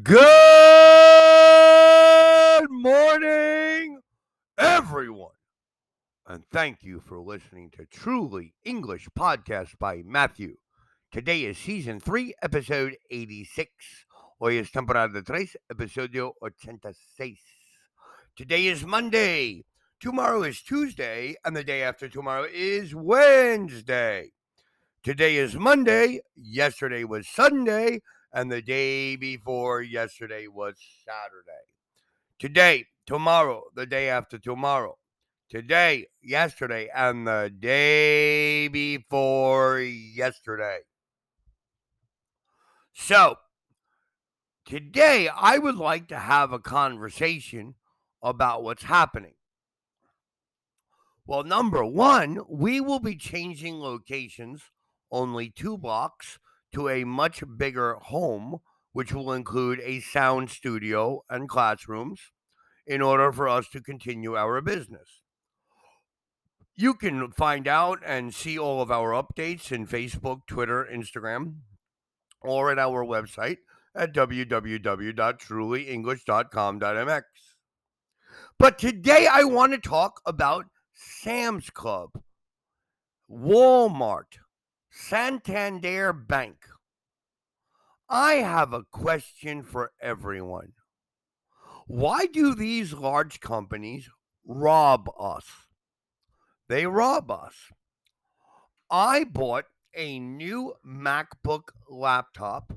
Good morning, everyone. And thank you for listening to Truly English Podcast by Matthew. Today is season 3, episode 86. Hoy es temporada 3, episodio 86. Today is Monday. Tomorrow is Tuesday, and the day after tomorrow is Wednesday. Today is Monday. Yesterday was Sunday and the day before yesterday was Saturday. Today, tomorrow, the day after tomorrow. Today, yesterday, and the day before yesterday. So, today I would like to have a conversation about what's happening. Well, number one, we will be changing locations only two blocks to a much bigger home, which will include a sound studio and classrooms in order for us to continue our business. You can find out and see all of our updates in Facebook, Twitter, Instagram, or at our website at www.trulyenglish.com.mx. But today I want to talk about Sam's Club, Walmart, Santander Bank. I have a question for everyone. Why do these large companies rob us? They rob us. I bought a new MacBook laptop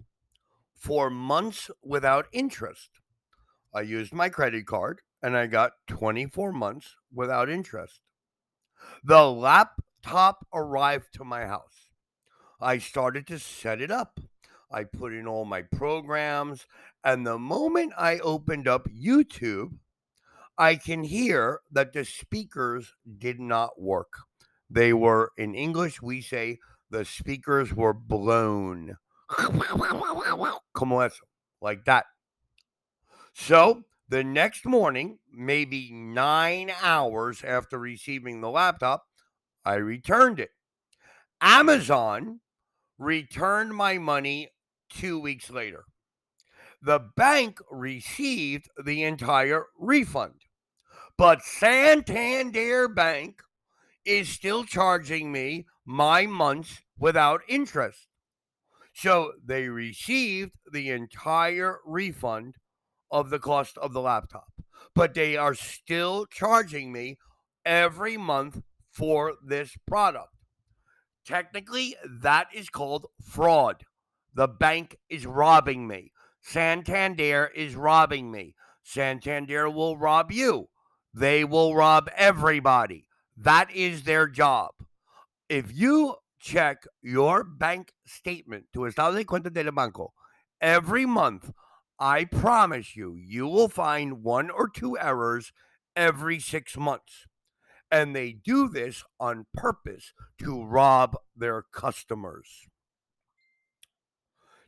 for months without interest. I used my credit card and I got 24 months without interest. The laptop arrived to my house. I started to set it up. I put in all my programs, and the moment I opened up YouTube, I can hear that the speakers did not work. They were, in English, we say the speakers were blown. Como eso, like that. So the next morning, maybe nine hours after receiving the laptop, I returned it. Amazon returned my money two weeks later. The bank received the entire refund, but Santander Bank is still charging me my months without interest. So they received the entire refund of the cost of the laptop, but they are still charging me every month for this product. Technically, that is called fraud. The bank is robbing me. Santander is robbing me. Santander will rob you. They will rob everybody. That is their job. If you check your bank statement to Estado de Cuenta del Banco every month, I promise you, you will find one or two errors every six months. And they do this on purpose to rob their customers.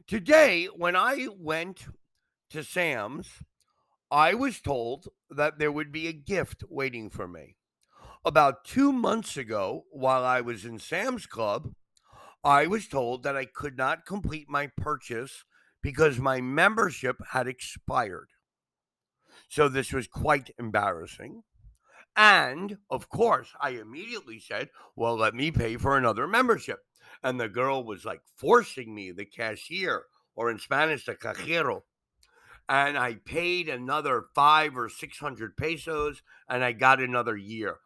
Today, when I went to Sam's, I was told that there would be a gift waiting for me. About two months ago, while I was in Sam's Club, I was told that I could not complete my purchase because my membership had expired. So this was quite embarrassing. And of course, I immediately said, Well, let me pay for another membership. And the girl was like forcing me, the cashier, or in Spanish, the cajero. And I paid another five or 600 pesos and I got another year.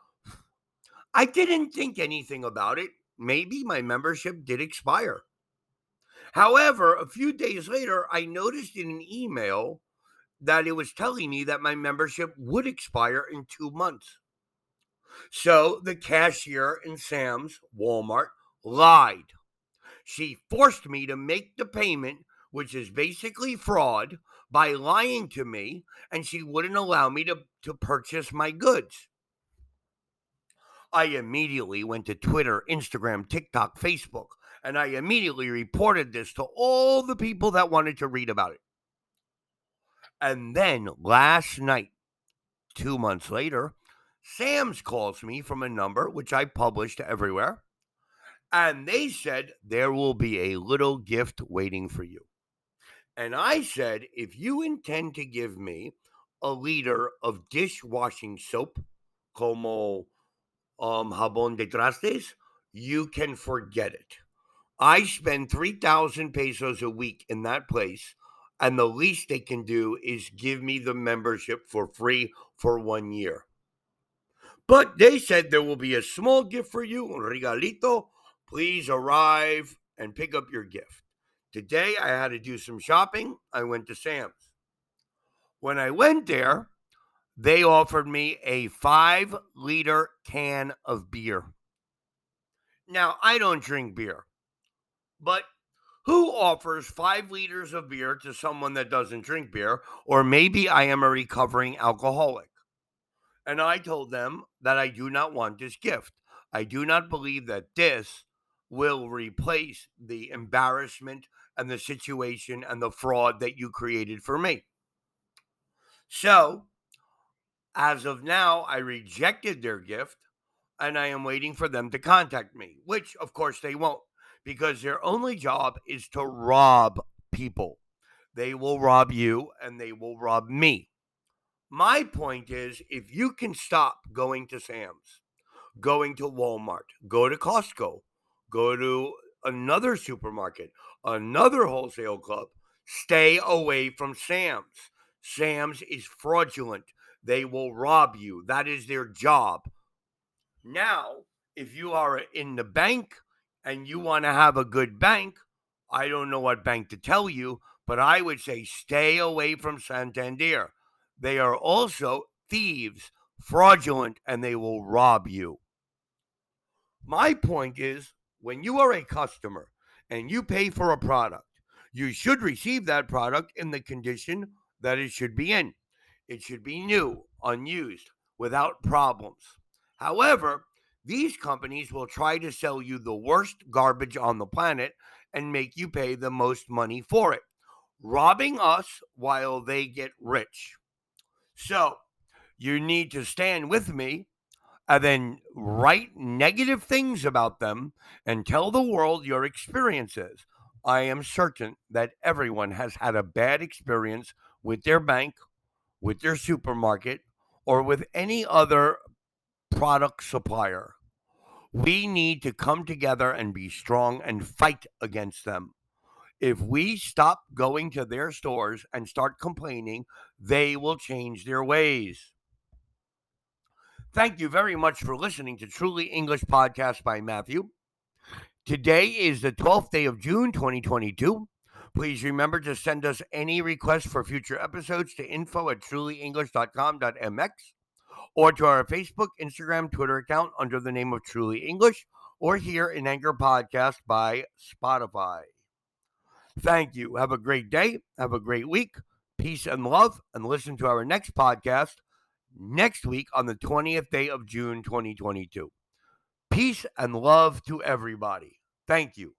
I didn't think anything about it. Maybe my membership did expire. However, a few days later, I noticed in an email that it was telling me that my membership would expire in two months. So the cashier in Sam's Walmart lied. She forced me to make the payment, which is basically fraud, by lying to me, and she wouldn't allow me to, to purchase my goods. I immediately went to Twitter, Instagram, TikTok, Facebook, and I immediately reported this to all the people that wanted to read about it. And then last night, two months later, Sam's calls me from a number which I published everywhere, and they said there will be a little gift waiting for you. And I said, if you intend to give me a liter of dishwashing soap, como um, jabón de trastes, you can forget it. I spend 3,000 pesos a week in that place, and the least they can do is give me the membership for free for one year. But they said there will be a small gift for you, regalito. Please arrive and pick up your gift. Today I had to do some shopping. I went to Sam's. When I went there, they offered me a five liter can of beer. Now, I don't drink beer, but who offers five liters of beer to someone that doesn't drink beer? Or maybe I am a recovering alcoholic. And I told them that I do not want this gift. I do not believe that this will replace the embarrassment and the situation and the fraud that you created for me. So, as of now, I rejected their gift and I am waiting for them to contact me, which of course they won't because their only job is to rob people. They will rob you and they will rob me. My point is if you can stop going to Sam's, going to Walmart, go to Costco, go to another supermarket, another wholesale club, stay away from Sam's. Sam's is fraudulent. They will rob you. That is their job. Now, if you are in the bank and you want to have a good bank, I don't know what bank to tell you, but I would say stay away from Santander. They are also thieves, fraudulent, and they will rob you. My point is when you are a customer and you pay for a product, you should receive that product in the condition that it should be in. It should be new, unused, without problems. However, these companies will try to sell you the worst garbage on the planet and make you pay the most money for it, robbing us while they get rich. So, you need to stand with me and then write negative things about them and tell the world your experiences. I am certain that everyone has had a bad experience with their bank, with their supermarket, or with any other product supplier. We need to come together and be strong and fight against them. If we stop going to their stores and start complaining, they will change their ways. Thank you very much for listening to Truly English Podcast by Matthew. Today is the 12th day of June 2022. Please remember to send us any requests for future episodes to info at trulyenglish.com.mx or to our Facebook, Instagram, Twitter account under the name of Truly English or here in Anchor Podcast by Spotify. Thank you. Have a great day. Have a great week. Peace and love. And listen to our next podcast next week on the 20th day of June 2022. Peace and love to everybody. Thank you.